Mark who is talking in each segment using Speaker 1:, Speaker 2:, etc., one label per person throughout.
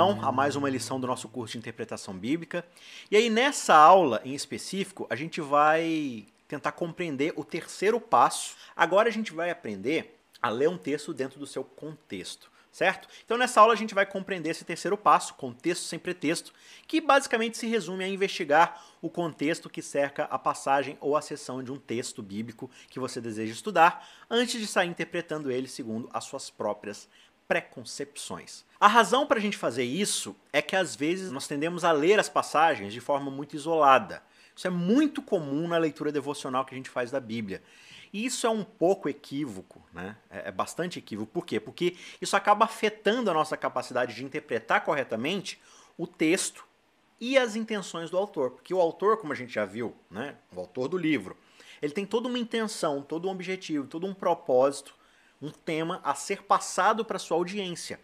Speaker 1: então a mais uma lição do nosso curso de interpretação bíblica. E aí nessa aula em específico, a gente vai tentar compreender o terceiro passo. Agora a gente vai aprender a ler um texto dentro do seu contexto, certo? Então nessa aula a gente vai compreender esse terceiro passo, contexto sem pretexto, que basicamente se resume a investigar o contexto que cerca a passagem ou a seção de um texto bíblico que você deseja estudar, antes de sair interpretando ele segundo as suas próprias preconcepções. A razão para a gente fazer isso é que às vezes nós tendemos a ler as passagens de forma muito isolada. Isso é muito comum na leitura devocional que a gente faz da Bíblia. E isso é um pouco equívoco, né? É, é bastante equívoco. Por quê? Porque isso acaba afetando a nossa capacidade de interpretar corretamente o texto e as intenções do autor. Porque o autor, como a gente já viu, né? o autor do livro, ele tem toda uma intenção, todo um objetivo, todo um propósito um tema a ser passado para sua audiência.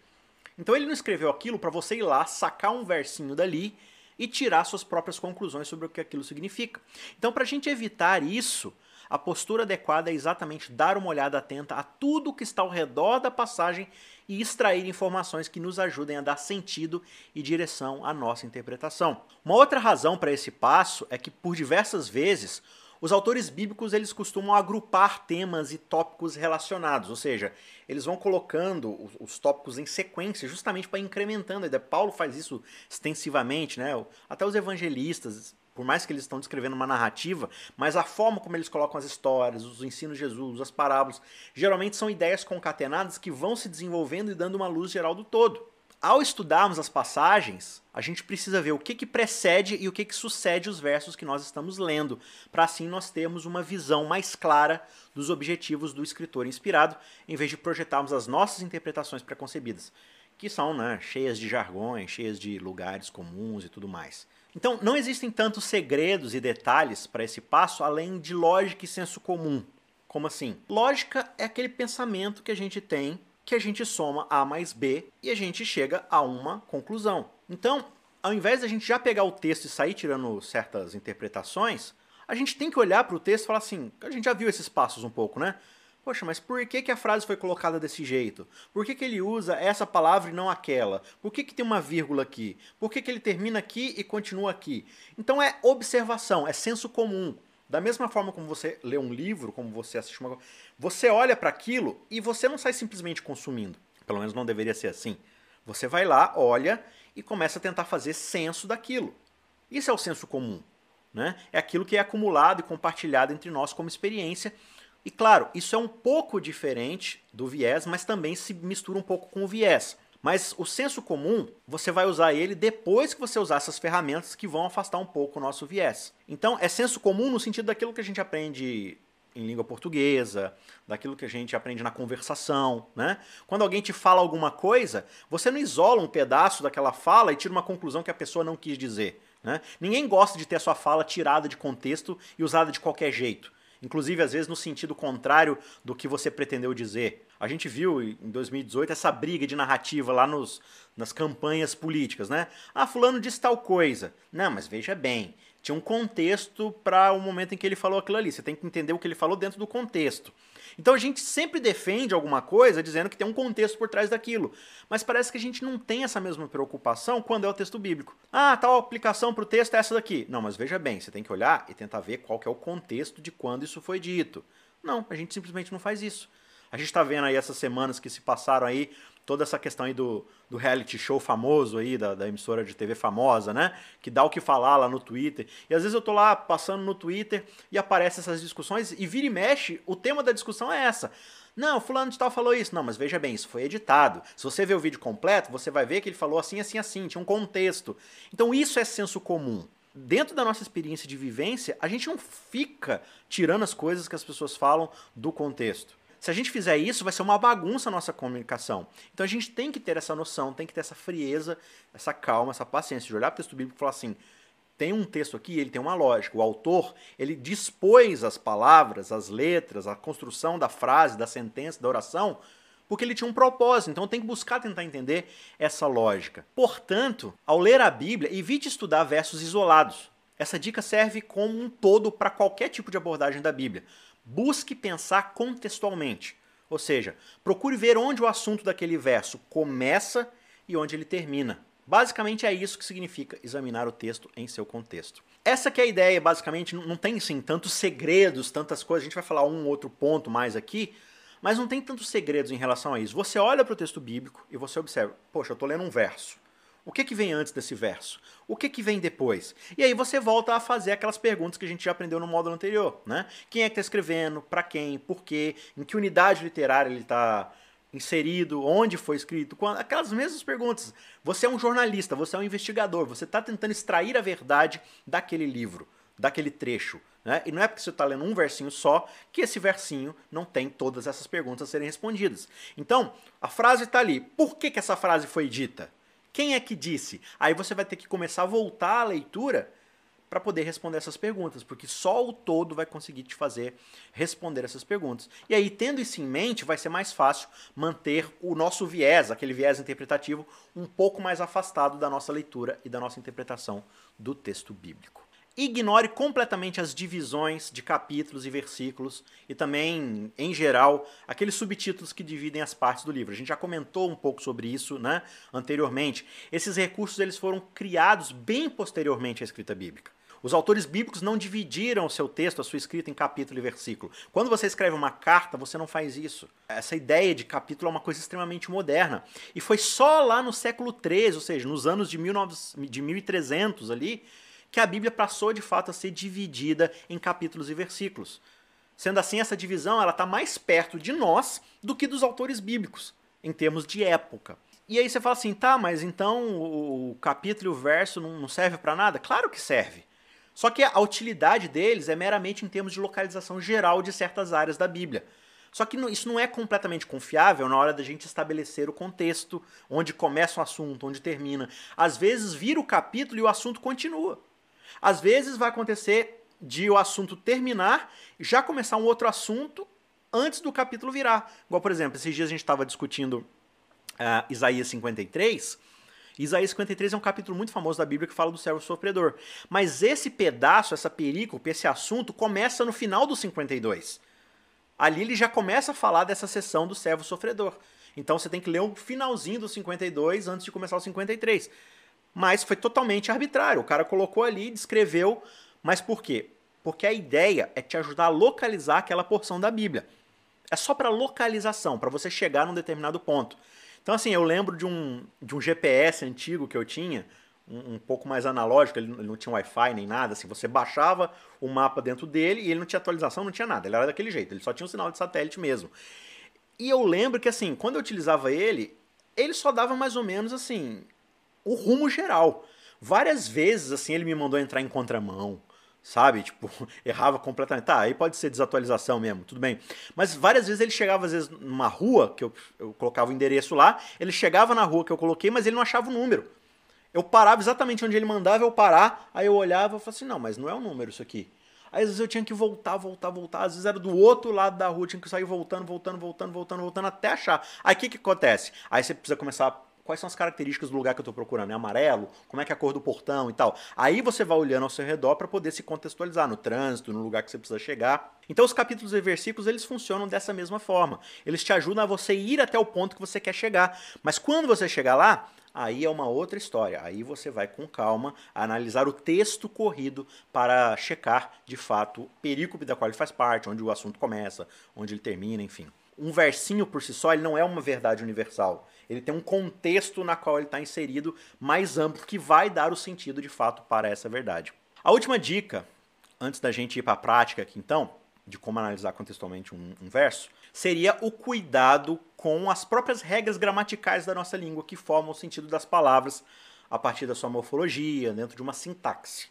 Speaker 1: Então ele não escreveu aquilo para você ir lá, sacar um versinho dali e tirar suas próprias conclusões sobre o que aquilo significa. Então, para a gente evitar isso, a postura adequada é exatamente dar uma olhada atenta a tudo que está ao redor da passagem e extrair informações que nos ajudem a dar sentido e direção à nossa interpretação. Uma outra razão para esse passo é que, por diversas vezes, os autores bíblicos eles costumam agrupar temas e tópicos relacionados, ou seja, eles vão colocando os, os tópicos em sequência justamente para incrementando. A ideia. Paulo faz isso extensivamente, né? Até os evangelistas, por mais que eles estão descrevendo uma narrativa, mas a forma como eles colocam as histórias, os ensinos de Jesus, as parábolas, geralmente são ideias concatenadas que vão se desenvolvendo e dando uma luz geral do todo ao estudarmos as passagens, a gente precisa ver o que, que precede e o que, que sucede os versos que nós estamos lendo, para assim nós termos uma visão mais clara dos objetivos do escritor inspirado, em vez de projetarmos as nossas interpretações preconcebidas, que são né, cheias de jargões, cheias de lugares comuns e tudo mais. Então, não existem tantos segredos e detalhes para esse passo além de lógica e senso comum. Como assim? Lógica é aquele pensamento que a gente tem que a gente soma A mais B e a gente chega a uma conclusão. Então, ao invés de a gente já pegar o texto e sair tirando certas interpretações, a gente tem que olhar para o texto e falar assim: a gente já viu esses passos um pouco, né? Poxa, mas por que, que a frase foi colocada desse jeito? Por que, que ele usa essa palavra e não aquela? Por que, que tem uma vírgula aqui? Por que, que ele termina aqui e continua aqui? Então é observação, é senso comum. Da mesma forma como você lê um livro, como você assiste uma você olha para aquilo e você não sai simplesmente consumindo. Pelo menos não deveria ser assim. Você vai lá, olha e começa a tentar fazer senso daquilo. Isso é o senso comum. Né? É aquilo que é acumulado e compartilhado entre nós como experiência. E claro, isso é um pouco diferente do viés, mas também se mistura um pouco com o viés. Mas o senso comum, você vai usar ele depois que você usar essas ferramentas que vão afastar um pouco o nosso viés. Então, é senso comum no sentido daquilo que a gente aprende em língua portuguesa, daquilo que a gente aprende na conversação, né? Quando alguém te fala alguma coisa, você não isola um pedaço daquela fala e tira uma conclusão que a pessoa não quis dizer. Né? Ninguém gosta de ter a sua fala tirada de contexto e usada de qualquer jeito. Inclusive, às vezes, no sentido contrário do que você pretendeu dizer. A gente viu em 2018 essa briga de narrativa lá nos, nas campanhas políticas, né? Ah, fulano disse tal coisa. Não, mas veja bem, tinha um contexto para o momento em que ele falou aquilo ali. Você tem que entender o que ele falou dentro do contexto. Então a gente sempre defende alguma coisa dizendo que tem um contexto por trás daquilo. Mas parece que a gente não tem essa mesma preocupação quando é o texto bíblico. Ah, tal aplicação para o texto é essa daqui. Não, mas veja bem, você tem que olhar e tentar ver qual que é o contexto de quando isso foi dito. Não, a gente simplesmente não faz isso. A gente está vendo aí essas semanas que se passaram aí, toda essa questão aí do, do reality show famoso aí, da, da, emissora de TV famosa, né? Que dá o que falar lá no Twitter. E às vezes eu tô lá passando no Twitter e aparecem essas discussões e vira e mexe, o tema da discussão é essa. Não, fulano de tal falou isso. Não, mas veja bem, isso foi editado. Se você ver o vídeo completo, você vai ver que ele falou assim, assim, assim, tinha um contexto. Então isso é senso comum dentro da nossa experiência de vivência, a gente não fica tirando as coisas que as pessoas falam do contexto. Se a gente fizer isso, vai ser uma bagunça a nossa comunicação. Então a gente tem que ter essa noção, tem que ter essa frieza, essa calma, essa paciência de olhar para o texto bíblico e falar assim: tem um texto aqui, ele tem uma lógica. O autor, ele dispôs as palavras, as letras, a construção da frase, da sentença, da oração, porque ele tinha um propósito. Então tem que buscar tentar entender essa lógica. Portanto, ao ler a Bíblia, evite estudar versos isolados. Essa dica serve como um todo para qualquer tipo de abordagem da Bíblia. Busque pensar contextualmente. Ou seja, procure ver onde o assunto daquele verso começa e onde ele termina. Basicamente é isso que significa examinar o texto em seu contexto. Essa que é a ideia, basicamente, não tem sim tantos segredos, tantas coisas. A gente vai falar um outro ponto mais aqui, mas não tem tantos segredos em relação a isso. Você olha para o texto bíblico e você observa, poxa, eu estou lendo um verso. O que, que vem antes desse verso? O que, que vem depois? E aí você volta a fazer aquelas perguntas que a gente já aprendeu no módulo anterior, né? Quem é que está escrevendo? Para quem? Por quê? Em que unidade literária ele está inserido? Onde foi escrito? Quando? Aquelas mesmas perguntas. Você é um jornalista, você é um investigador, você está tentando extrair a verdade daquele livro, daquele trecho. Né? E não é porque você está lendo um versinho só que esse versinho não tem todas essas perguntas a serem respondidas. Então, a frase está ali. Por que, que essa frase foi dita? Quem é que disse? Aí você vai ter que começar a voltar à leitura para poder responder essas perguntas, porque só o todo vai conseguir te fazer responder essas perguntas. E aí, tendo isso em mente, vai ser mais fácil manter o nosso viés, aquele viés interpretativo, um pouco mais afastado da nossa leitura e da nossa interpretação do texto bíblico. Ignore completamente as divisões de capítulos e versículos e também, em geral, aqueles subtítulos que dividem as partes do livro. A gente já comentou um pouco sobre isso né, anteriormente. Esses recursos eles foram criados bem posteriormente à escrita bíblica. Os autores bíblicos não dividiram o seu texto, a sua escrita, em capítulo e versículo. Quando você escreve uma carta, você não faz isso. Essa ideia de capítulo é uma coisa extremamente moderna. E foi só lá no século XIII, ou seja, nos anos de, 19, de 1300 ali, que a Bíblia passou de fato a ser dividida em capítulos e versículos. Sendo assim, essa divisão ela está mais perto de nós do que dos autores bíblicos, em termos de época. E aí você fala assim, tá, mas então o capítulo e o verso não, serve para nada? Claro que serve. Só que a utilidade deles é meramente em termos de localização geral de certas áreas da Bíblia. Só que isso não é completamente confiável na hora da gente estabelecer o contexto, onde começa o assunto, onde termina. Às vezes vira o capítulo e o assunto continua. Às vezes vai acontecer de o assunto terminar e já começar um outro assunto antes do capítulo virar. Igual, por exemplo, esses dias a gente estava discutindo uh, Isaías 53. Isaías 53 é um capítulo muito famoso da Bíblia que fala do servo sofredor. Mas esse pedaço, essa perícope, esse assunto começa no final do 52. Ali ele já começa a falar dessa sessão do servo sofredor. Então você tem que ler o finalzinho do 52 antes de começar o 53 mas foi totalmente arbitrário. O cara colocou ali, descreveu, mas por quê? Porque a ideia é te ajudar a localizar aquela porção da Bíblia. É só para localização, para você chegar num determinado ponto. Então, assim, eu lembro de um, de um GPS antigo que eu tinha, um, um pouco mais analógico, ele, não tinha Wi-Fi nem nada, assim, você baixava o mapa dentro dele e ele não tinha atualização, não tinha nada, ele era daquele jeito, ele só tinha um sinal de satélite mesmo. E eu lembro que, assim, quando eu utilizava ele, ele só dava mais ou menos, assim, o rumo geral. Várias vezes, assim, ele me mandou entrar em contramão, sabe? Tipo, errava completamente. Tá, aí pode ser desatualização mesmo, tudo bem. Mas várias vezes ele chegava, às vezes, numa rua, que eu, eu colocava o endereço lá, ele chegava na rua que eu coloquei, mas ele não achava o número. Eu parava exatamente onde ele mandava eu parar, aí eu olhava e falava assim, não, mas não é o número isso aqui. Aí às vezes eu tinha que voltar, voltar, voltar. Às vezes era do outro lado da rua, tinha que sair voltando, voltando, voltando, voltando, voltando até achar. Aí o que, que acontece? Aí você precisa começar quais são as características do lugar que eu estou procurando? É amarelo? Como é que é a cor do portão e tal? Aí você vai olhando ao seu redor para poder se contextualizar no trânsito, no lugar que você precisa chegar. Então os capítulos e versículos eles funcionam dessa mesma forma. Eles te ajudam a você ir até o ponto que você quer chegar. Mas quando você chegar lá, aí é uma outra história. Aí você vai com calma analisar o texto corrido para checar de fato perícope da qual ele faz parte, onde o assunto começa, onde ele termina, enfim. Um versinho por si só ele não é uma verdade universal. Ele tem um contexto na qual ele está inserido mais amplo que vai dar o sentido de fato para essa verdade. A última dica, antes da gente ir para a prática aqui então, de como analisar contextualmente um, um verso, seria o cuidado com as próprias regras gramaticais da nossa língua que formam o sentido das palavras a partir da sua morfologia, dentro de uma sintaxe.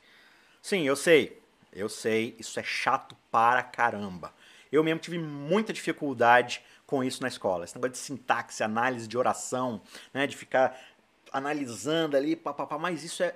Speaker 1: Sim, eu sei, eu sei, isso é chato para caramba. Eu mesmo tive muita dificuldade com isso na escola. Esse negócio de sintaxe, análise de oração, né, de ficar analisando ali, papapá, mas isso é,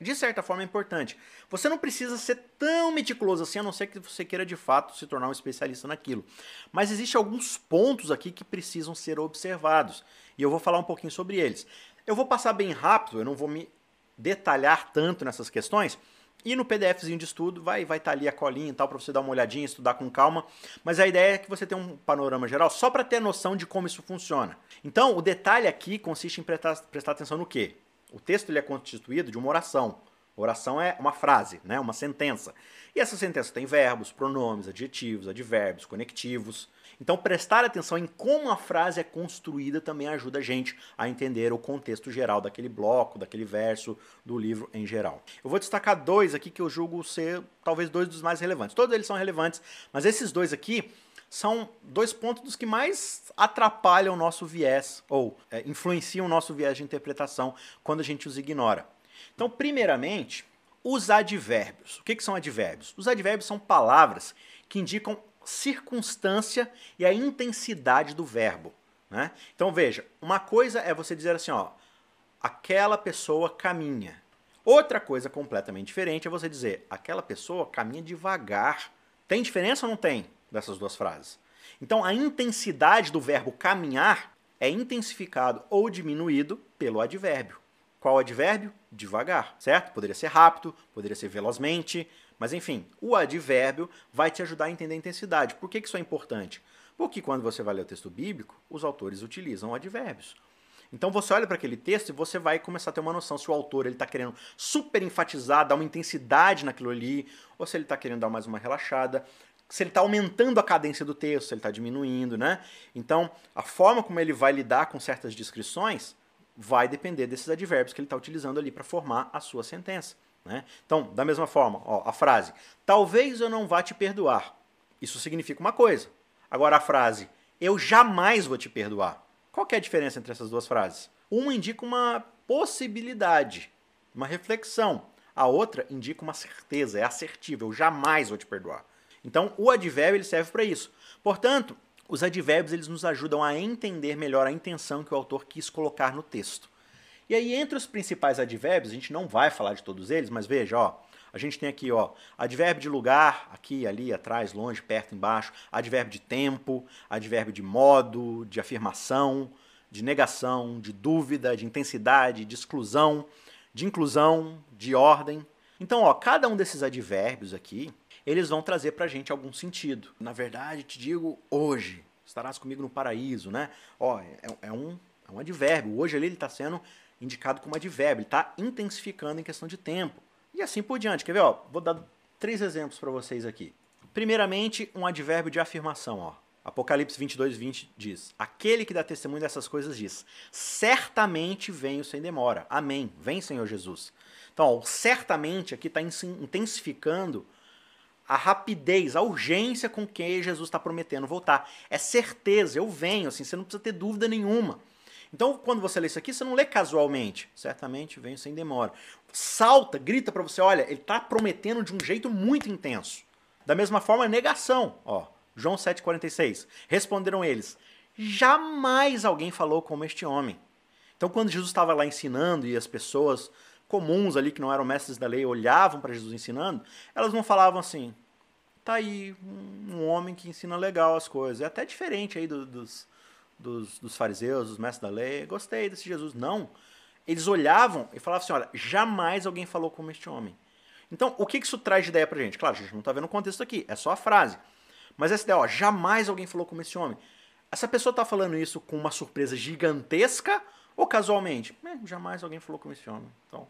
Speaker 1: de certa forma, importante. Você não precisa ser tão meticuloso assim, a não ser que você queira de fato se tornar um especialista naquilo. Mas existem alguns pontos aqui que precisam ser observados, e eu vou falar um pouquinho sobre eles. Eu vou passar bem rápido, eu não vou me detalhar tanto nessas questões, E no PDFzinho de estudo vai vai estar tá ali a colinha e tal para você dar uma olhadinha, estudar com calma. Mas a ideia é que você tenha um panorama geral só para ter noção de como isso funciona. Então, o detalhe aqui consiste em prestar, prestar atenção no quê? O texto ele é constituído de uma oração. Oração é uma frase, né? uma sentença. E essa sentença tem verbos, pronomes, adjetivos, advérbios, conectivos. Então, prestar atenção em como a frase é construída também ajuda a gente a entender o contexto geral daquele bloco, daquele verso, do livro em geral. Eu vou destacar dois aqui que eu julgo ser talvez dois dos mais relevantes. Todos eles são relevantes, mas esses dois aqui são dois pontos dos que mais atrapalham o nosso viés, ou é, influenciam o nosso viés de interpretação quando a gente os ignora. Então, primeiramente, os advérbios. O que, que são advérbios? Os advérbios são palavras que indicam circunstância e a intensidade do verbo. Né? Então veja, uma coisa é você dizer assim, ó, aquela pessoa caminha. Outra coisa completamente diferente é você dizer, aquela pessoa caminha devagar. Tem diferença ou não tem dessas duas frases? Então a intensidade do verbo caminhar é intensificado ou diminuído pelo advérbio. Qual advérbio? Devagar, certo? Poderia ser rápido, poderia ser velozmente, mas enfim, o advérbio vai te ajudar a entender a intensidade. Por que, isso é importante? Porque quando você vai ler o texto bíblico, os autores utilizam advérbios. Então você olha para aquele texto e você vai começar a ter uma noção se o autor ele está querendo super enfatizar, dar uma intensidade naquilo ali, ou se ele está querendo dar mais uma relaxada, se ele está aumentando a cadência do texto, se ele está diminuindo, né? Então a forma como ele vai lidar com certas descrições vai depender desses advérbios que ele está utilizando ali para formar a sua sentença. Né? Então, da mesma forma, ó, a frase, talvez eu não vá te perdoar. Isso significa uma coisa. Agora a frase, eu jamais vou te perdoar. Qual é a diferença entre essas duas frases? Uma indica uma possibilidade, uma reflexão. A outra indica uma certeza, é assertiva, eu jamais vou te perdoar. Então, o advérbio ele serve para isso. Portanto, os advérbios eles nos ajudam a entender melhor a intenção que o autor quis colocar no texto. E aí, entre os principais advérbios, a gente não vai falar de todos eles, mas veja, ó, a gente tem aqui, ó, advérbio de lugar, aqui, ali, atrás, longe, perto, embaixo, advérbio de tempo, advérbio de modo, de afirmação, de negação, de dúvida, de intensidade, de exclusão, de inclusão, de ordem. Então, ó, cada um desses advérbios aqui, eles vão trazer pra gente algum sentido. Na verdade, te digo hoje, estarás comigo no paraíso, né? Ó, é, é um, é um advérbio. Hoje ali ele está sendo indicado como advérbio, ele está intensificando em questão de tempo. E assim por diante. Quer ver? Ó, vou dar três exemplos para vocês aqui. Primeiramente, um advérbio de afirmação. Ó. Apocalipse 22, 20 diz: Aquele que dá testemunho dessas coisas diz: Certamente venho sem demora. Amém. Vem, Senhor Jesus. Então, ó, certamente aqui está intensificando a rapidez, a urgência com que Jesus está prometendo voltar. É certeza, eu venho, assim, você não precisa ter dúvida nenhuma. Então, quando você lê isso aqui, você não lê casualmente. Certamente vem sem demora. Salta, grita para você, olha, ele está prometendo de um jeito muito intenso. Da mesma forma, negação. Ó, João 7,46. Responderam eles: Jamais alguém falou como este homem. Então, quando Jesus estava lá ensinando e as pessoas comuns ali, que não eram mestres da lei, olhavam para Jesus ensinando, elas não falavam assim: tá aí um homem que ensina legal as coisas. É até diferente aí do, dos, dos, dos fariseus, dos mestres da lei, gostei desse Jesus. Não. Eles olhavam e falavam assim: olha, jamais alguém falou como este homem. Então, o que isso traz de ideia pra gente? Claro, a gente não está vendo o contexto aqui, é só a frase. Mas essa ideia, ó, jamais alguém falou como esse homem. Essa pessoa está falando isso com uma surpresa gigantesca ou casualmente? É, jamais alguém falou como esse homem. Então,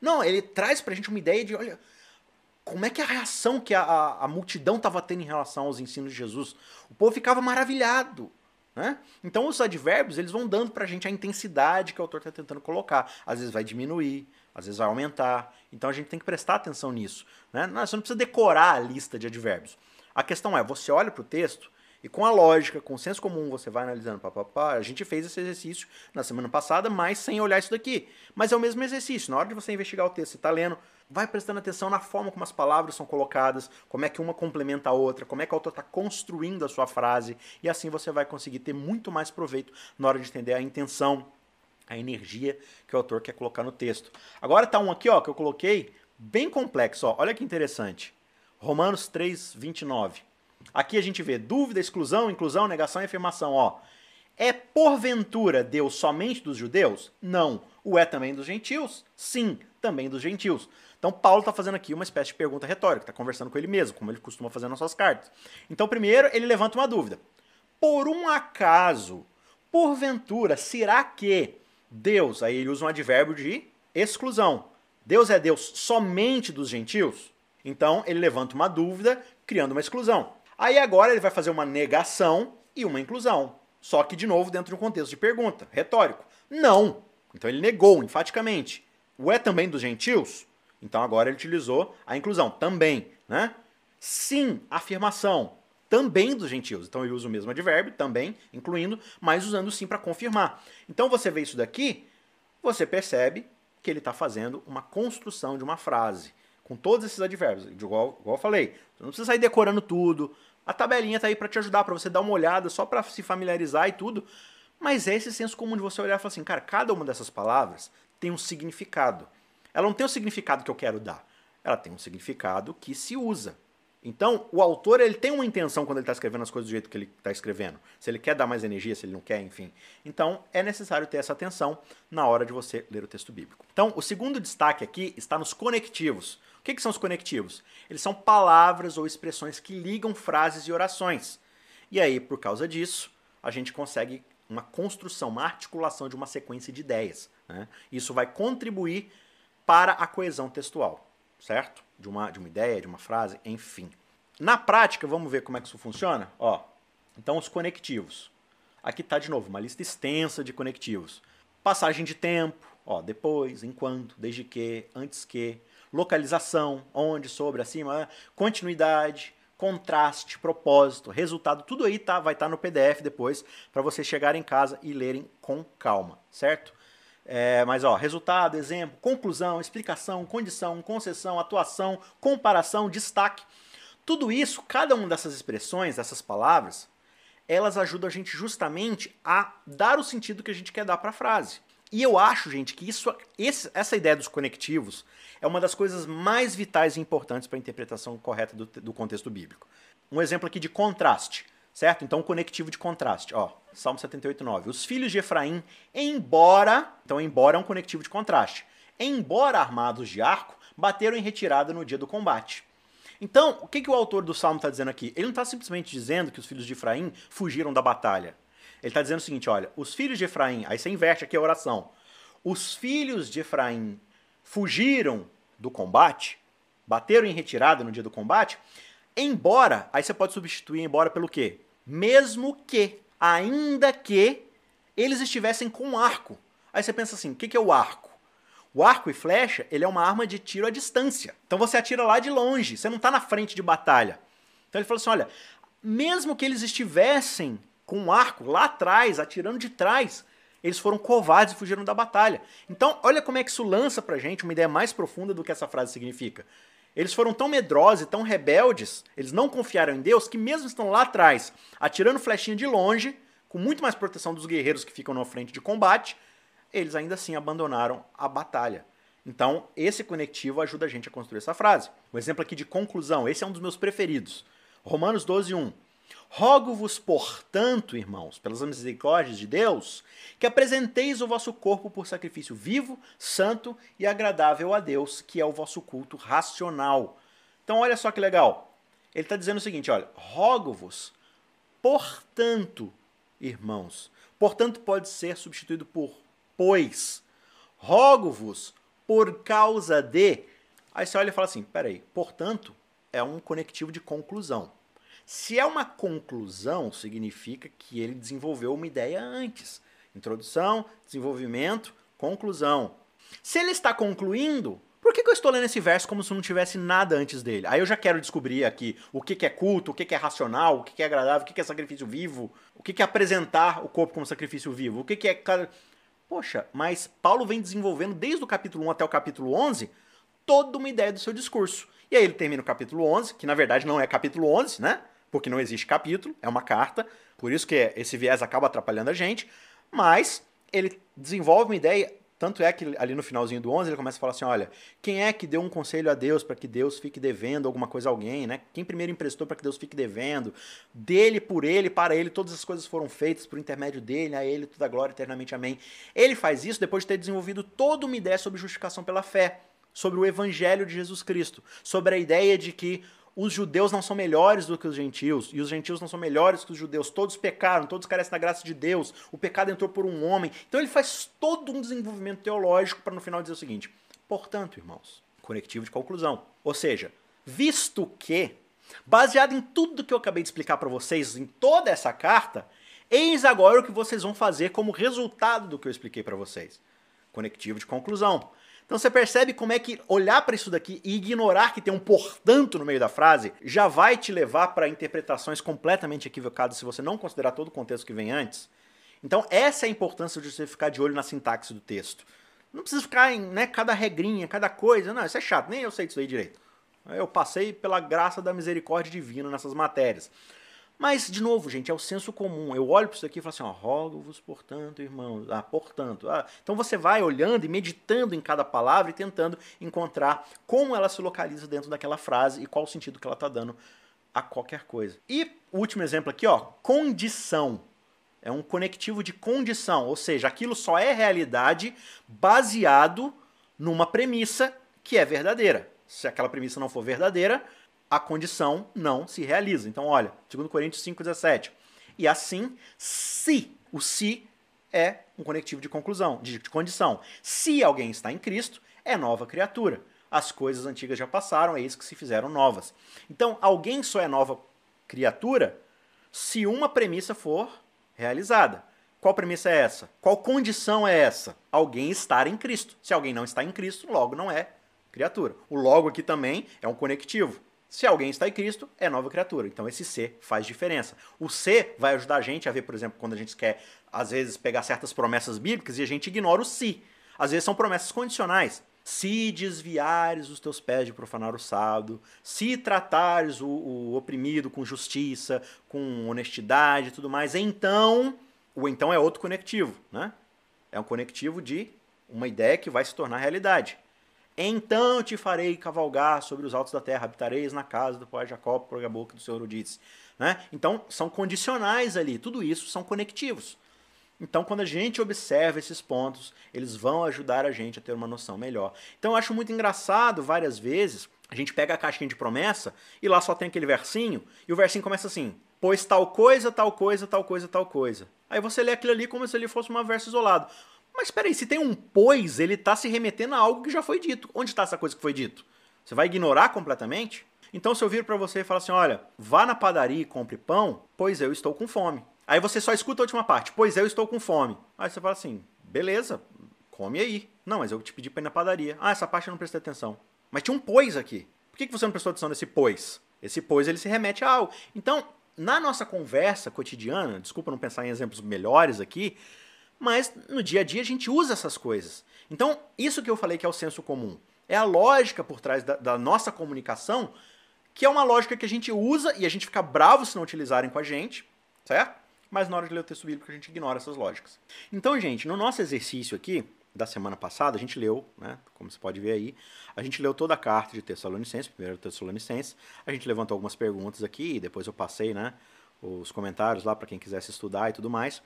Speaker 1: não, ele traz pra gente uma ideia de, olha, como é que a reação que a, a, a multidão estava tendo em relação aos ensinos de Jesus? O povo ficava maravilhado. Né? Então os advérbios eles vão dando para a gente a intensidade que o autor está tentando colocar. Às vezes vai diminuir, às vezes vai aumentar. Então a gente tem que prestar atenção nisso. Né? Você não precisa decorar a lista de advérbios. A questão é, você olha para o texto e com a lógica, com o senso comum, você vai analisando. Pá, pá, pá. A gente fez esse exercício na semana passada, mas sem olhar isso daqui. Mas é o mesmo exercício. Na hora de você investigar o texto, você está lendo, vai prestando atenção na forma como as palavras são colocadas, como é que uma complementa a outra, como é que o autor está construindo a sua frase. E assim você vai conseguir ter muito mais proveito na hora de entender a intenção, a energia que o autor quer colocar no texto. Agora tá um aqui ó, que eu coloquei bem complexo. Ó. Olha que interessante. Romanos 3, 29. Aqui a gente vê dúvida, exclusão, inclusão, negação e afirmação. Ó. É porventura Deus somente dos judeus? Não. O é também dos gentios? Sim, também dos gentios. Então Paulo está fazendo aqui uma espécie de pergunta retórica, está conversando com ele mesmo, como ele costuma fazer nas suas cartas. Então, primeiro, ele levanta uma dúvida. Por um acaso, porventura, será que Deus, aí ele usa um advérbio de exclusão. Deus é Deus somente dos gentios? Então ele levanta uma dúvida, criando uma exclusão. Aí agora ele vai fazer uma negação e uma inclusão. Só que, de novo, dentro de um contexto de pergunta, retórico. Não! Então ele negou enfaticamente. O é também dos gentios? Então agora ele utilizou a inclusão, também, né? Sim, afirmação, também dos gentios. Então ele usa o mesmo advérbio, também, incluindo, mas usando sim para confirmar. Então você vê isso daqui, você percebe que ele está fazendo uma construção de uma frase, com todos esses advérbios. Igual, igual eu falei, você não precisa sair decorando tudo. A tabelinha está aí para te ajudar, para você dar uma olhada, só para se familiarizar e tudo. Mas é esse senso comum de você olhar e falar assim, cara, cada uma dessas palavras tem um significado. Ela não tem o significado que eu quero dar. Ela tem um significado que se usa. Então, o autor ele tem uma intenção quando ele está escrevendo as coisas do jeito que ele está escrevendo. Se ele quer dar mais energia, se ele não quer, enfim. Então, é necessário ter essa atenção na hora de você ler o texto bíblico. Então, o segundo destaque aqui está nos conectivos. O que, que são os conectivos? Eles são palavras ou expressões que ligam frases e orações. E aí, por causa disso, a gente consegue uma construção, uma articulação de uma sequência de ideias. Né? Isso vai contribuir para a coesão textual, certo? De uma, de uma ideia, de uma frase, enfim. Na prática, vamos ver como é que isso funciona? Ó, então, os conectivos. Aqui está, de novo, uma lista extensa de conectivos. Passagem de tempo, ó, depois, enquanto, desde que, antes que, localização, onde, sobre, acima, continuidade, contraste, propósito, resultado, tudo aí tá, vai estar tá no PDF depois para vocês chegarem em casa e lerem com calma, certo? É, mas ó, resultado, exemplo, conclusão, explicação, condição, concessão, atuação, comparação, destaque. Tudo isso, cada uma dessas expressões, dessas palavras, elas ajudam a gente justamente a dar o sentido que a gente quer dar para a frase. E eu acho, gente, que isso, esse, essa ideia dos conectivos é uma das coisas mais vitais e importantes para a interpretação correta do, do contexto bíblico. Um exemplo aqui de contraste, certo? Então, conectivo de contraste, ó. Salmo 78, 9. Os filhos de Efraim, embora. Então, embora é um conectivo de contraste. Embora armados de arco, bateram em retirada no dia do combate. Então, o que, que o autor do Salmo está dizendo aqui? Ele não está simplesmente dizendo que os filhos de Efraim fugiram da batalha. Ele está dizendo o seguinte: olha, os filhos de Efraim, aí você inverte aqui a oração. Os filhos de Efraim fugiram do combate, bateram em retirada no dia do combate, embora, aí você pode substituir embora pelo quê? Mesmo que ainda que eles estivessem com arco. Aí você pensa assim, o que é o arco? O arco e flecha, ele é uma arma de tiro à distância. Então você atira lá de longe, você não está na frente de batalha. Então ele falou assim, olha, mesmo que eles estivessem com um arco lá atrás, atirando de trás, eles foram covardes e fugiram da batalha. Então, olha como é que isso lança pra gente uma ideia mais profunda do que essa frase significa. Eles foram tão medrosos e tão rebeldes, eles não confiaram em Deus, que mesmo estão lá atrás, atirando flechinha de longe, com muito mais proteção dos guerreiros que ficam na frente de combate, eles ainda assim abandonaram a batalha. Então, esse conectivo ajuda a gente a construir essa frase. Um exemplo aqui de conclusão, esse é um dos meus preferidos. Romanos 12, 1. Rogo-vos, portanto, irmãos, pelas misericórdias de Deus, que apresenteis o vosso corpo por sacrifício vivo, santo e agradável a Deus, que é o vosso culto racional. Então, olha só que legal. Ele está dizendo o seguinte: olha, rogo-vos, portanto, irmãos. Portanto, pode ser substituído por pois. Rogo-vos por causa de. Aí você olha e fala assim: peraí, portanto, é um conectivo de conclusão. Se é uma conclusão, significa que ele desenvolveu uma ideia antes. Introdução, desenvolvimento, conclusão. Se ele está concluindo, por que, que eu estou lendo esse verso como se não tivesse nada antes dele? Aí eu já quero descobrir aqui o que, que é culto, o que, que é racional, o que, é agradável, o que, é sacrifício vivo, o que, é apresentar o corpo como sacrifício vivo, o que, que é. Poxa, mas Paulo vem desenvolvendo desde o capítulo 1 até o capítulo 11 toda uma ideia do seu discurso. E aí ele termina o capítulo 11, que na verdade não é capítulo 11, né? Porque não existe capítulo, é uma carta, por isso que esse viés acaba atrapalhando a gente, mas ele desenvolve uma ideia Tanto é que ali no finalzinho do 11 ele começa a falar assim: olha, quem é que deu um conselho a Deus para que Deus fique devendo alguma coisa a alguém, né? Quem primeiro emprestou para que Deus fique devendo? Dele, por ele, para ele, todas as coisas foram feitas por intermédio dele, a ele toda a glória eternamente. Amém. Ele faz isso depois de ter desenvolvido toda uma ideia sobre justificação pela fé, sobre o evangelho de Jesus Cristo, sobre a ideia de que os judeus não são melhores do que os gentios, e os gentios não são melhores que os judeus. Todos pecaram, todos carecem da graça de Deus. O pecado entrou por um homem. Então ele faz todo um desenvolvimento teológico para no final dizer o seguinte: portanto, irmãos, conectivo de conclusão. Ou seja, visto que, baseado em tudo que eu acabei de explicar para vocês, em toda essa carta, eis agora o que vocês vão fazer como resultado do que eu expliquei para vocês. Conectivo de conclusão. Então você percebe como é que olhar para isso daqui e ignorar que tem um portanto no meio da frase já vai te levar para interpretações completamente equivocadas se você não considerar todo o contexto que vem antes. Então essa é a importância de você ficar de olho na sintaxe do texto. Não precisa ficar em né, cada regrinha, cada coisa. Não, isso é chato, nem eu sei disso aí direito. Eu passei pela graça da misericórdia divina nessas matérias. Mas, de novo, gente, é o senso comum. Eu olho para isso aqui e falo assim, ó, rogo-vos, portanto, irmãos, ah, portanto. Ah. Então você vai olhando e meditando em cada palavra e tentando encontrar como ela se localiza dentro daquela frase e qual o sentido que ela está dando a qualquer coisa. E o último exemplo aqui, ó, condição. É um conectivo de condição, ou seja, aquilo só é realidade baseado numa premissa que é verdadeira. Se aquela premissa não for verdadeira, a condição não se realiza. Então, olha, 2 Coríntios 5,17. E assim, se, o se é um conectivo de conclusão, de, de condição. Se alguém está em Cristo, é nova criatura. As coisas antigas já passaram, é isso que se fizeram novas. Então, alguém só é nova criatura se uma premissa for realizada. Qual premissa é essa? Qual condição é essa? Alguém estar em Cristo. Se alguém não está em Cristo, logo não é criatura. O logo aqui também é um conectivo. Se alguém está em Cristo, é nova criatura. Então esse C faz diferença. O C vai ajudar a gente a ver, por exemplo, quando a gente quer, às vezes, pegar certas promessas bíblicas e a gente ignora o se. Às vezes são promessas condicionais. Se desviares os teus pés de profanar o sábado, se tratares o, o oprimido com justiça, com honestidade e tudo mais, então. O então é outro conectivo, né? É um conectivo de uma ideia que vai se tornar realidade. Então te farei cavalgar sobre os altos da terra, habitareis na casa do pai Jacó, por a boca do Senhor disse. Né? Então, são condicionais ali, tudo isso são conectivos. Então, quando a gente observa esses pontos, eles vão ajudar a gente a ter uma noção melhor. Então, eu acho muito engraçado, várias vezes, a gente pega a caixinha de promessa e lá só tem aquele versinho, e o versinho começa assim: pois tal coisa, tal coisa, tal coisa, tal coisa. Aí você lê aquilo ali como se ele fosse um verso isolado. Mas espera aí, se tem um pois, ele está se remetendo a algo que já foi dito. Onde está essa coisa que foi dito? Você vai ignorar completamente? Então, se eu vir para você e falar assim, olha, vá na padaria e compre pão, pois eu estou com fome. Aí você só escuta a última parte, pois eu estou com fome. Aí você fala assim, beleza, come aí. Não, mas eu te pedi para ir na padaria. Ah, essa parte eu não prestei atenção. Mas tinha um pois aqui. Por que você não prestou atenção nesse pois? Esse pois ele se remete a algo. Então, na nossa conversa cotidiana, desculpa não pensar em exemplos melhores aqui, mas no dia a dia a gente usa essas coisas. Então, isso que eu falei que é o senso comum. É a lógica por trás da, da nossa comunicação, que é uma lógica que a gente usa e a gente fica bravo se não utilizarem com a gente, certo? Mas na hora de ler o texto bíblico a gente ignora essas lógicas. Então, gente, no nosso exercício aqui, da semana passada, a gente leu, né, como você pode ver aí, a gente leu toda a carta de Tessalonicenses, primeiro Tessalonicenses, a gente levantou algumas perguntas aqui, e depois eu passei, né, os comentários lá para quem quisesse estudar e tudo mais.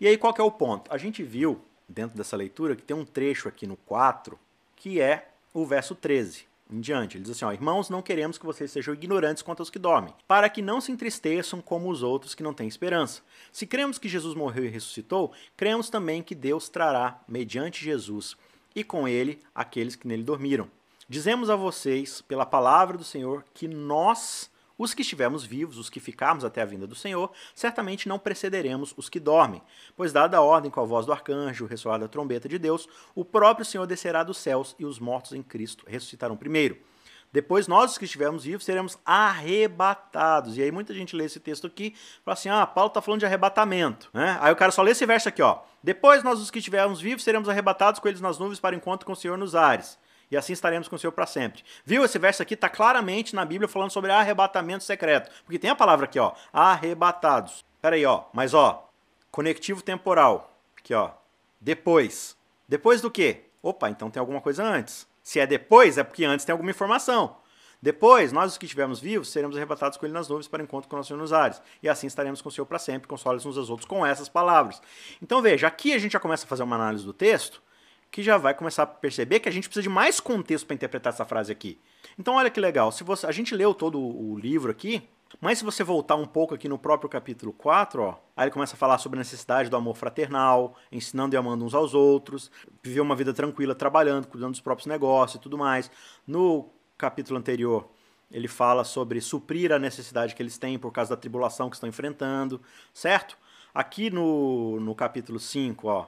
Speaker 1: E aí qual que é o ponto? A gente viu dentro dessa leitura que tem um trecho aqui no 4 que é o verso 13 em diante. Ele diz assim: ó, Irmãos, não queremos que vocês sejam ignorantes quanto aos que dormem, para que não se entristeçam como os outros que não têm esperança. Se cremos que Jesus morreu e ressuscitou, cremos também que Deus trará, mediante Jesus, e com ele aqueles que nele dormiram. Dizemos a vocês, pela palavra do Senhor, que nós os que estivermos vivos, os que ficarmos até a vinda do Senhor, certamente não precederemos os que dormem, pois, dada a ordem com a voz do arcanjo, o ressoar da trombeta de Deus, o próprio Senhor descerá dos céus e os mortos em Cristo ressuscitarão primeiro. Depois, nós, os que estivermos vivos, seremos arrebatados. E aí, muita gente lê esse texto aqui e fala assim: ah, Paulo está falando de arrebatamento. Né? Aí o cara só lê esse verso aqui: ó. Depois, nós, os que estivermos vivos, seremos arrebatados com eles nas nuvens para encontro com o Senhor nos ares e assim estaremos com o Senhor para sempre. Viu? Esse verso aqui está claramente na Bíblia falando sobre arrebatamento secreto. Porque tem a palavra aqui, ó, arrebatados. Espera aí, ó, mas ó, conectivo temporal. Aqui, ó, depois. Depois do quê? Opa, então tem alguma coisa antes. Se é depois, é porque antes tem alguma informação. Depois, nós os que estivermos vivos, seremos arrebatados com ele nas nuvens para encontro com o nosso Senhor nos ares. E assim estaremos com o Senhor para sempre, console uns aos outros com essas palavras. Então veja, aqui a gente já começa a fazer uma análise do texto, que já vai começar a perceber que a gente precisa de mais contexto para interpretar essa frase aqui. Então olha que legal, se você, a gente leu todo o livro aqui, mas se você voltar um pouco aqui no próprio capítulo 4, ó, aí ele começa a falar sobre a necessidade do amor fraternal, ensinando e amando uns aos outros, viver uma vida tranquila trabalhando, cuidando dos próprios negócios e tudo mais. No capítulo anterior, ele fala sobre suprir a necessidade que eles têm por causa da tribulação que estão enfrentando, certo? Aqui no, no capítulo 5, ó,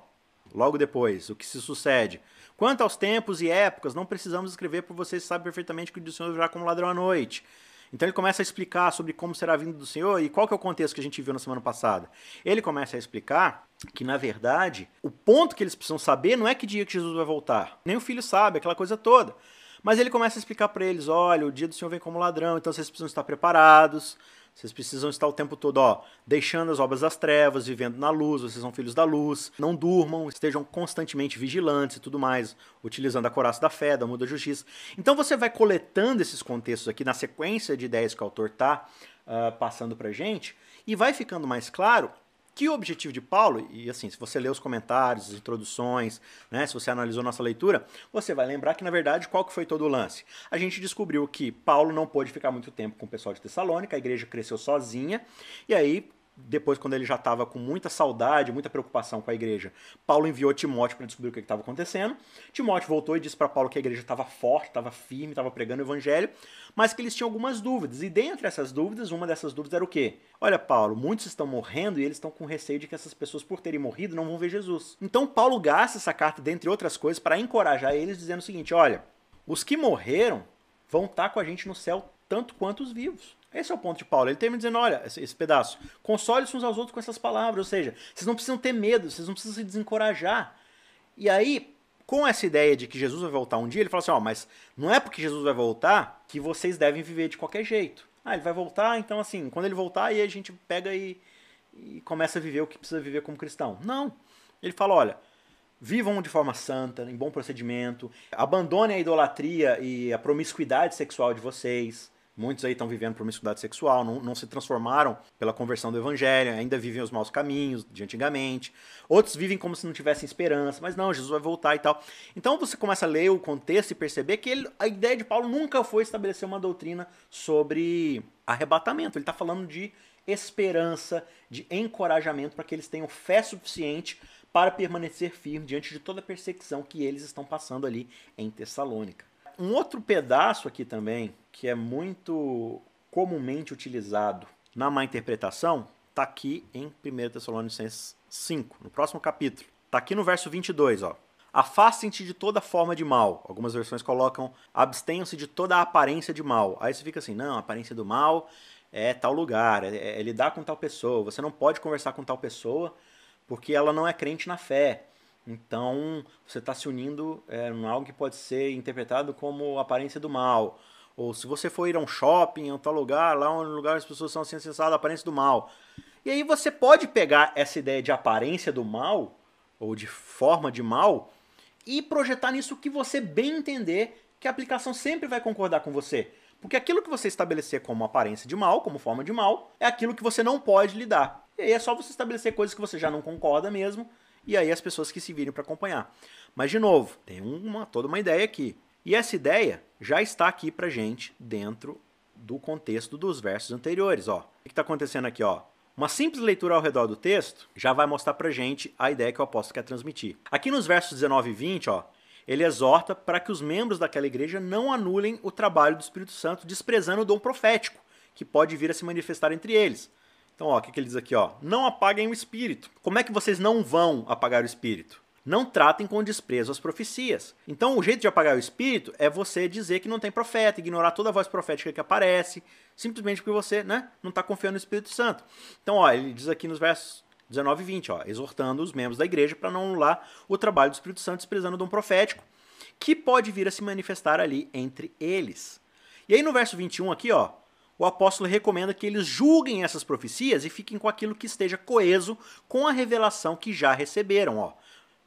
Speaker 1: logo depois, o que se sucede. Quanto aos tempos e épocas, não precisamos escrever, por vocês sabem perfeitamente que o Senhor virá como ladrão à noite. Então ele começa a explicar sobre como será a vinda do Senhor e qual que é o contexto que a gente viu na semana passada. Ele começa a explicar que, na verdade, o ponto que eles precisam saber não é que dia que Jesus vai voltar. Nem o filho sabe, aquela coisa toda. Mas ele começa a explicar para eles: olha, o dia do Senhor vem como ladrão, então vocês precisam estar preparados. Vocês precisam estar o tempo todo, ó, deixando as obras das trevas, vivendo na luz, vocês são filhos da luz. Não durmam, estejam constantemente vigilantes e tudo mais, utilizando a coraça da fé, da muda justiça. Então você vai coletando esses contextos aqui na sequência de ideias que o autor está uh, passando pra gente, e vai ficando mais claro que o objetivo de Paulo, e assim, se você ler os comentários, as introduções, né, se você analisou nossa leitura, você vai lembrar que, na verdade, qual que foi todo o lance? A gente descobriu que Paulo não pôde ficar muito tempo com o pessoal de Tessalônica, a igreja cresceu sozinha, e aí depois, quando ele já estava com muita saudade, muita preocupação com a igreja, Paulo enviou Timóteo para descobrir o que estava acontecendo. Timóteo voltou e disse para Paulo que a igreja estava forte, estava firme, estava pregando o evangelho, mas que eles tinham algumas dúvidas. E dentre essas dúvidas, uma dessas dúvidas era o quê? Olha, Paulo, muitos estão morrendo e eles estão com receio de que essas pessoas, por terem morrido, não vão ver Jesus. Então, Paulo gasta essa carta, dentre outras coisas, para encorajar eles, dizendo o seguinte: olha, os que morreram vão estar tá com a gente no céu tanto quanto os vivos. Esse é o ponto de Paulo. Ele termina dizendo: olha, esse, esse pedaço, console-se uns aos outros com essas palavras. Ou seja, vocês não precisam ter medo, vocês não precisam se desencorajar. E aí, com essa ideia de que Jesus vai voltar um dia, ele fala assim: ó, mas não é porque Jesus vai voltar que vocês devem viver de qualquer jeito. Ah, ele vai voltar, então assim, quando ele voltar, aí a gente pega e, e começa a viver o que precisa viver como cristão. Não. Ele fala: olha, vivam de forma santa, em bom procedimento, abandonem a idolatria e a promiscuidade sexual de vocês. Muitos aí estão vivendo promiscuidade sexual, não, não se transformaram pela conversão do evangelho, ainda vivem os maus caminhos de antigamente. Outros vivem como se não tivessem esperança, mas não, Jesus vai voltar e tal. Então você começa a ler o contexto e perceber que ele, a ideia de Paulo nunca foi estabelecer uma doutrina sobre arrebatamento. Ele está falando de esperança, de encorajamento para que eles tenham fé suficiente para permanecer firme diante de toda a perseguição que eles estão passando ali em Tessalônica. Um outro pedaço aqui também, que é muito comumente utilizado na má interpretação, está aqui em 1 Tessalonicenses 5, no próximo capítulo. Está aqui no verso 22, ó. Afastem-se de toda forma de mal. Algumas versões colocam abstenham-se de toda aparência de mal. Aí você fica assim, não, aparência do mal é tal lugar, é, é lidar com tal pessoa. Você não pode conversar com tal pessoa porque ela não é crente na fé. Então, você está se unindo é, em algo que pode ser interpretado como aparência do mal. Ou se você for ir a um shopping, em um tal lugar, lá um lugar as pessoas são assim acessadas, aparência do mal. E aí você pode pegar essa ideia de aparência do mal, ou de forma de mal, e projetar nisso que você bem entender, que a aplicação sempre vai concordar com você. Porque aquilo que você estabelecer como aparência de mal, como forma de mal, é aquilo que você não pode lidar. E aí é só você estabelecer coisas que você já não concorda mesmo, e aí as pessoas que se virem para acompanhar. Mas, de novo, tem uma, toda uma ideia aqui. E essa ideia já está aqui para gente dentro do contexto dos versos anteriores. Ó. O que está acontecendo aqui? Ó? Uma simples leitura ao redor do texto já vai mostrar para gente a ideia que o apóstolo quer transmitir. Aqui nos versos 19 e 20, ó, ele exorta para que os membros daquela igreja não anulem o trabalho do Espírito Santo, desprezando o dom profético, que pode vir a se manifestar entre eles. Então, ó, o que, que ele diz aqui? Ó? Não apaguem o espírito. Como é que vocês não vão apagar o espírito? Não tratem com desprezo as profecias. Então, o jeito de apagar o espírito é você dizer que não tem profeta, ignorar toda a voz profética que aparece, simplesmente porque você né, não está confiando no Espírito Santo. Então, ó, ele diz aqui nos versos 19 e 20, ó, exortando os membros da igreja para não anular o trabalho do Espírito Santo, desprezando o dom profético, que pode vir a se manifestar ali entre eles. E aí no verso 21 aqui, ó, o apóstolo recomenda que eles julguem essas profecias e fiquem com aquilo que esteja coeso com a revelação que já receberam. Ó.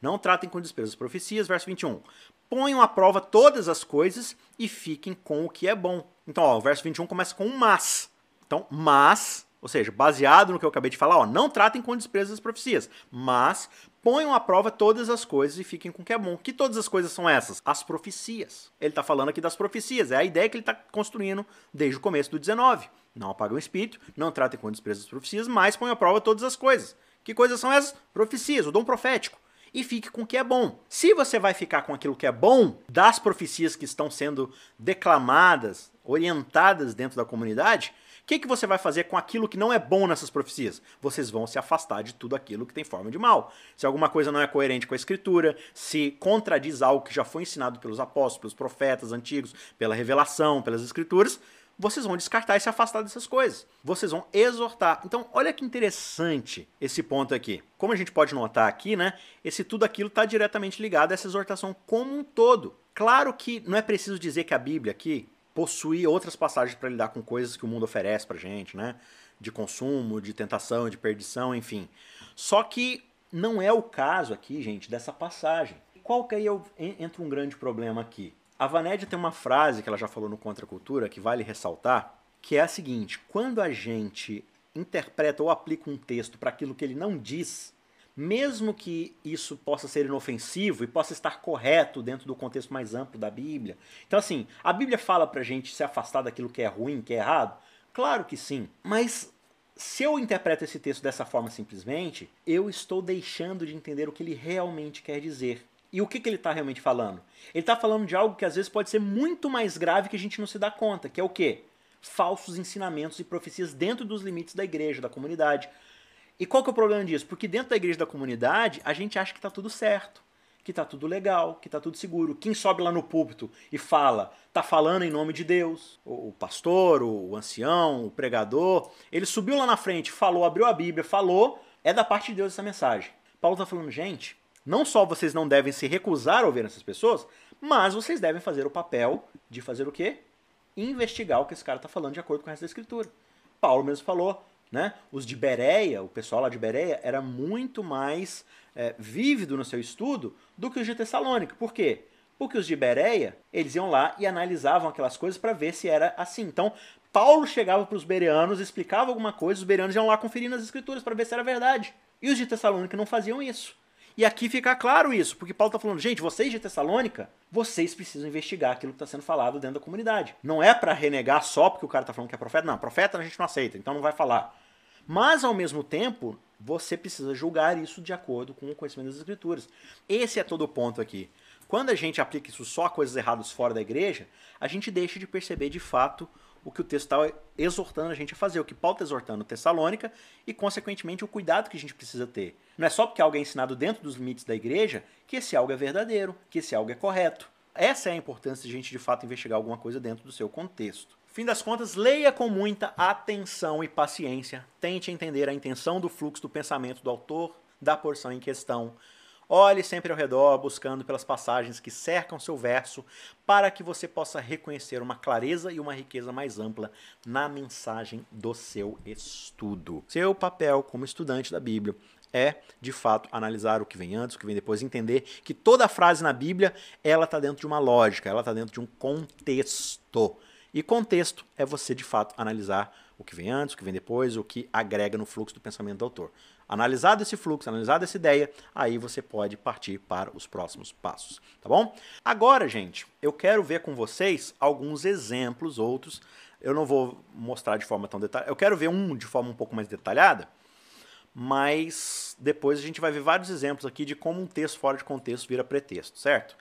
Speaker 1: Não tratem com desprezo as profecias. Verso 21. Ponham à prova todas as coisas e fiquem com o que é bom. Então, ó, o verso 21 começa com um mas. Então, mas, ou seja, baseado no que eu acabei de falar, ó, não tratem com desprezo as profecias, mas ponham à prova todas as coisas e fiquem com o que é bom. Que todas as coisas são essas? As profecias. Ele está falando aqui das profecias, é a ideia que ele está construindo desde o começo do 19. Não apagam o espírito, não tratem com desprezo as profecias, mas ponham à prova todas as coisas. Que coisas são essas? Profecias, o dom profético. E fique com o que é bom. Se você vai ficar com aquilo que é bom, das profecias que estão sendo declamadas, orientadas dentro da comunidade, o que, que você vai fazer com aquilo que não é bom nessas profecias? Vocês vão se afastar de tudo aquilo que tem forma de mal. Se alguma coisa não é coerente com a escritura, se contradiz algo que já foi ensinado pelos apóstolos, pelos profetas antigos, pela revelação, pelas escrituras, vocês vão descartar e se afastar dessas coisas. Vocês vão exortar. Então, olha que interessante esse ponto aqui. Como a gente pode notar aqui, né? Esse tudo aquilo está diretamente ligado a essa exortação como um todo. Claro que não é preciso dizer que a Bíblia aqui possui outras passagens para lidar com coisas que o mundo oferece para gente, né? De consumo, de tentação, de perdição, enfim. Só que não é o caso aqui, gente, dessa passagem. Qual que aí entra um grande problema aqui? A Vanédia tem uma frase que ela já falou no Contra Cultura que vale ressaltar, que é a seguinte: quando a gente interpreta ou aplica um texto para aquilo que ele não diz, mesmo que isso possa ser inofensivo e possa estar correto dentro do contexto mais amplo da Bíblia. Então, assim, a Bíblia fala pra gente se afastar daquilo que é ruim, que é errado? Claro que sim. Mas se eu interpreto esse texto dessa forma simplesmente, eu estou deixando de entender o que ele realmente quer dizer. E o que, que ele está realmente falando? Ele está falando de algo que às vezes pode ser muito mais grave que a gente não se dá conta, que é o quê? Falsos ensinamentos e profecias dentro dos limites da igreja, da comunidade. E qual que é o problema disso? Porque dentro da igreja da comunidade, a gente acha que está tudo certo, que está tudo legal, que está tudo seguro. Quem sobe lá no púlpito e fala, está falando em nome de Deus. O pastor, o ancião, o pregador, ele subiu lá na frente, falou, abriu a Bíblia, falou, é da parte de Deus essa mensagem. Paulo está falando, gente, não só vocês não devem se recusar a ouvir essas pessoas, mas vocês devem fazer o papel de fazer o quê? Investigar o que esse cara está falando de acordo com da escritura. Paulo mesmo falou, né? Os de Bereia, o pessoal lá de Bereia, era muito mais é, vívido no seu estudo do que os de Tessalônica. Por quê? Porque os de Bereia, eles iam lá e analisavam aquelas coisas para ver se era assim. Então, Paulo chegava para os bereanos, explicava alguma coisa, os bereanos iam lá conferir nas escrituras para ver se era verdade. E os de Tessalônica não faziam isso. E aqui fica claro isso, porque Paulo está falando, gente, vocês de Tessalônica, vocês precisam investigar aquilo que está sendo falado dentro da comunidade. Não é para renegar só porque o cara está falando que é profeta, não, profeta a gente não aceita, então não vai falar. Mas, ao mesmo tempo, você precisa julgar isso de acordo com o conhecimento das escrituras. Esse é todo o ponto aqui. Quando a gente aplica isso só a coisas erradas fora da igreja, a gente deixa de perceber de fato o que o texto está exortando a gente a fazer, o que Paulo está exortando Tessalônica e, consequentemente, o cuidado que a gente precisa ter. Não é só porque algo é ensinado dentro dos limites da igreja que esse algo é verdadeiro, que esse algo é correto. Essa é a importância de a gente, de fato, investigar alguma coisa dentro do seu contexto. Fim das contas, leia com muita atenção e paciência. Tente entender a intenção do fluxo do pensamento do autor da porção em questão. Olhe sempre ao redor, buscando pelas passagens que cercam seu verso, para que você possa reconhecer uma clareza e uma riqueza mais ampla na mensagem do seu estudo. Seu papel como estudante da Bíblia é, de fato, analisar o que vem antes, o que vem depois, entender que toda frase na Bíblia ela está dentro de uma lógica, ela está dentro de um contexto. E contexto é você, de fato, analisar o que vem antes, o que vem depois, o que agrega no fluxo do pensamento do autor. Analisado esse fluxo, analisada essa ideia, aí você pode partir para os próximos passos, tá bom? Agora, gente, eu quero ver com vocês alguns exemplos, outros. Eu não vou mostrar de forma tão detalhada. Eu quero ver um de forma um pouco mais detalhada, mas depois a gente vai ver vários exemplos aqui de como um texto fora de contexto vira pretexto, certo?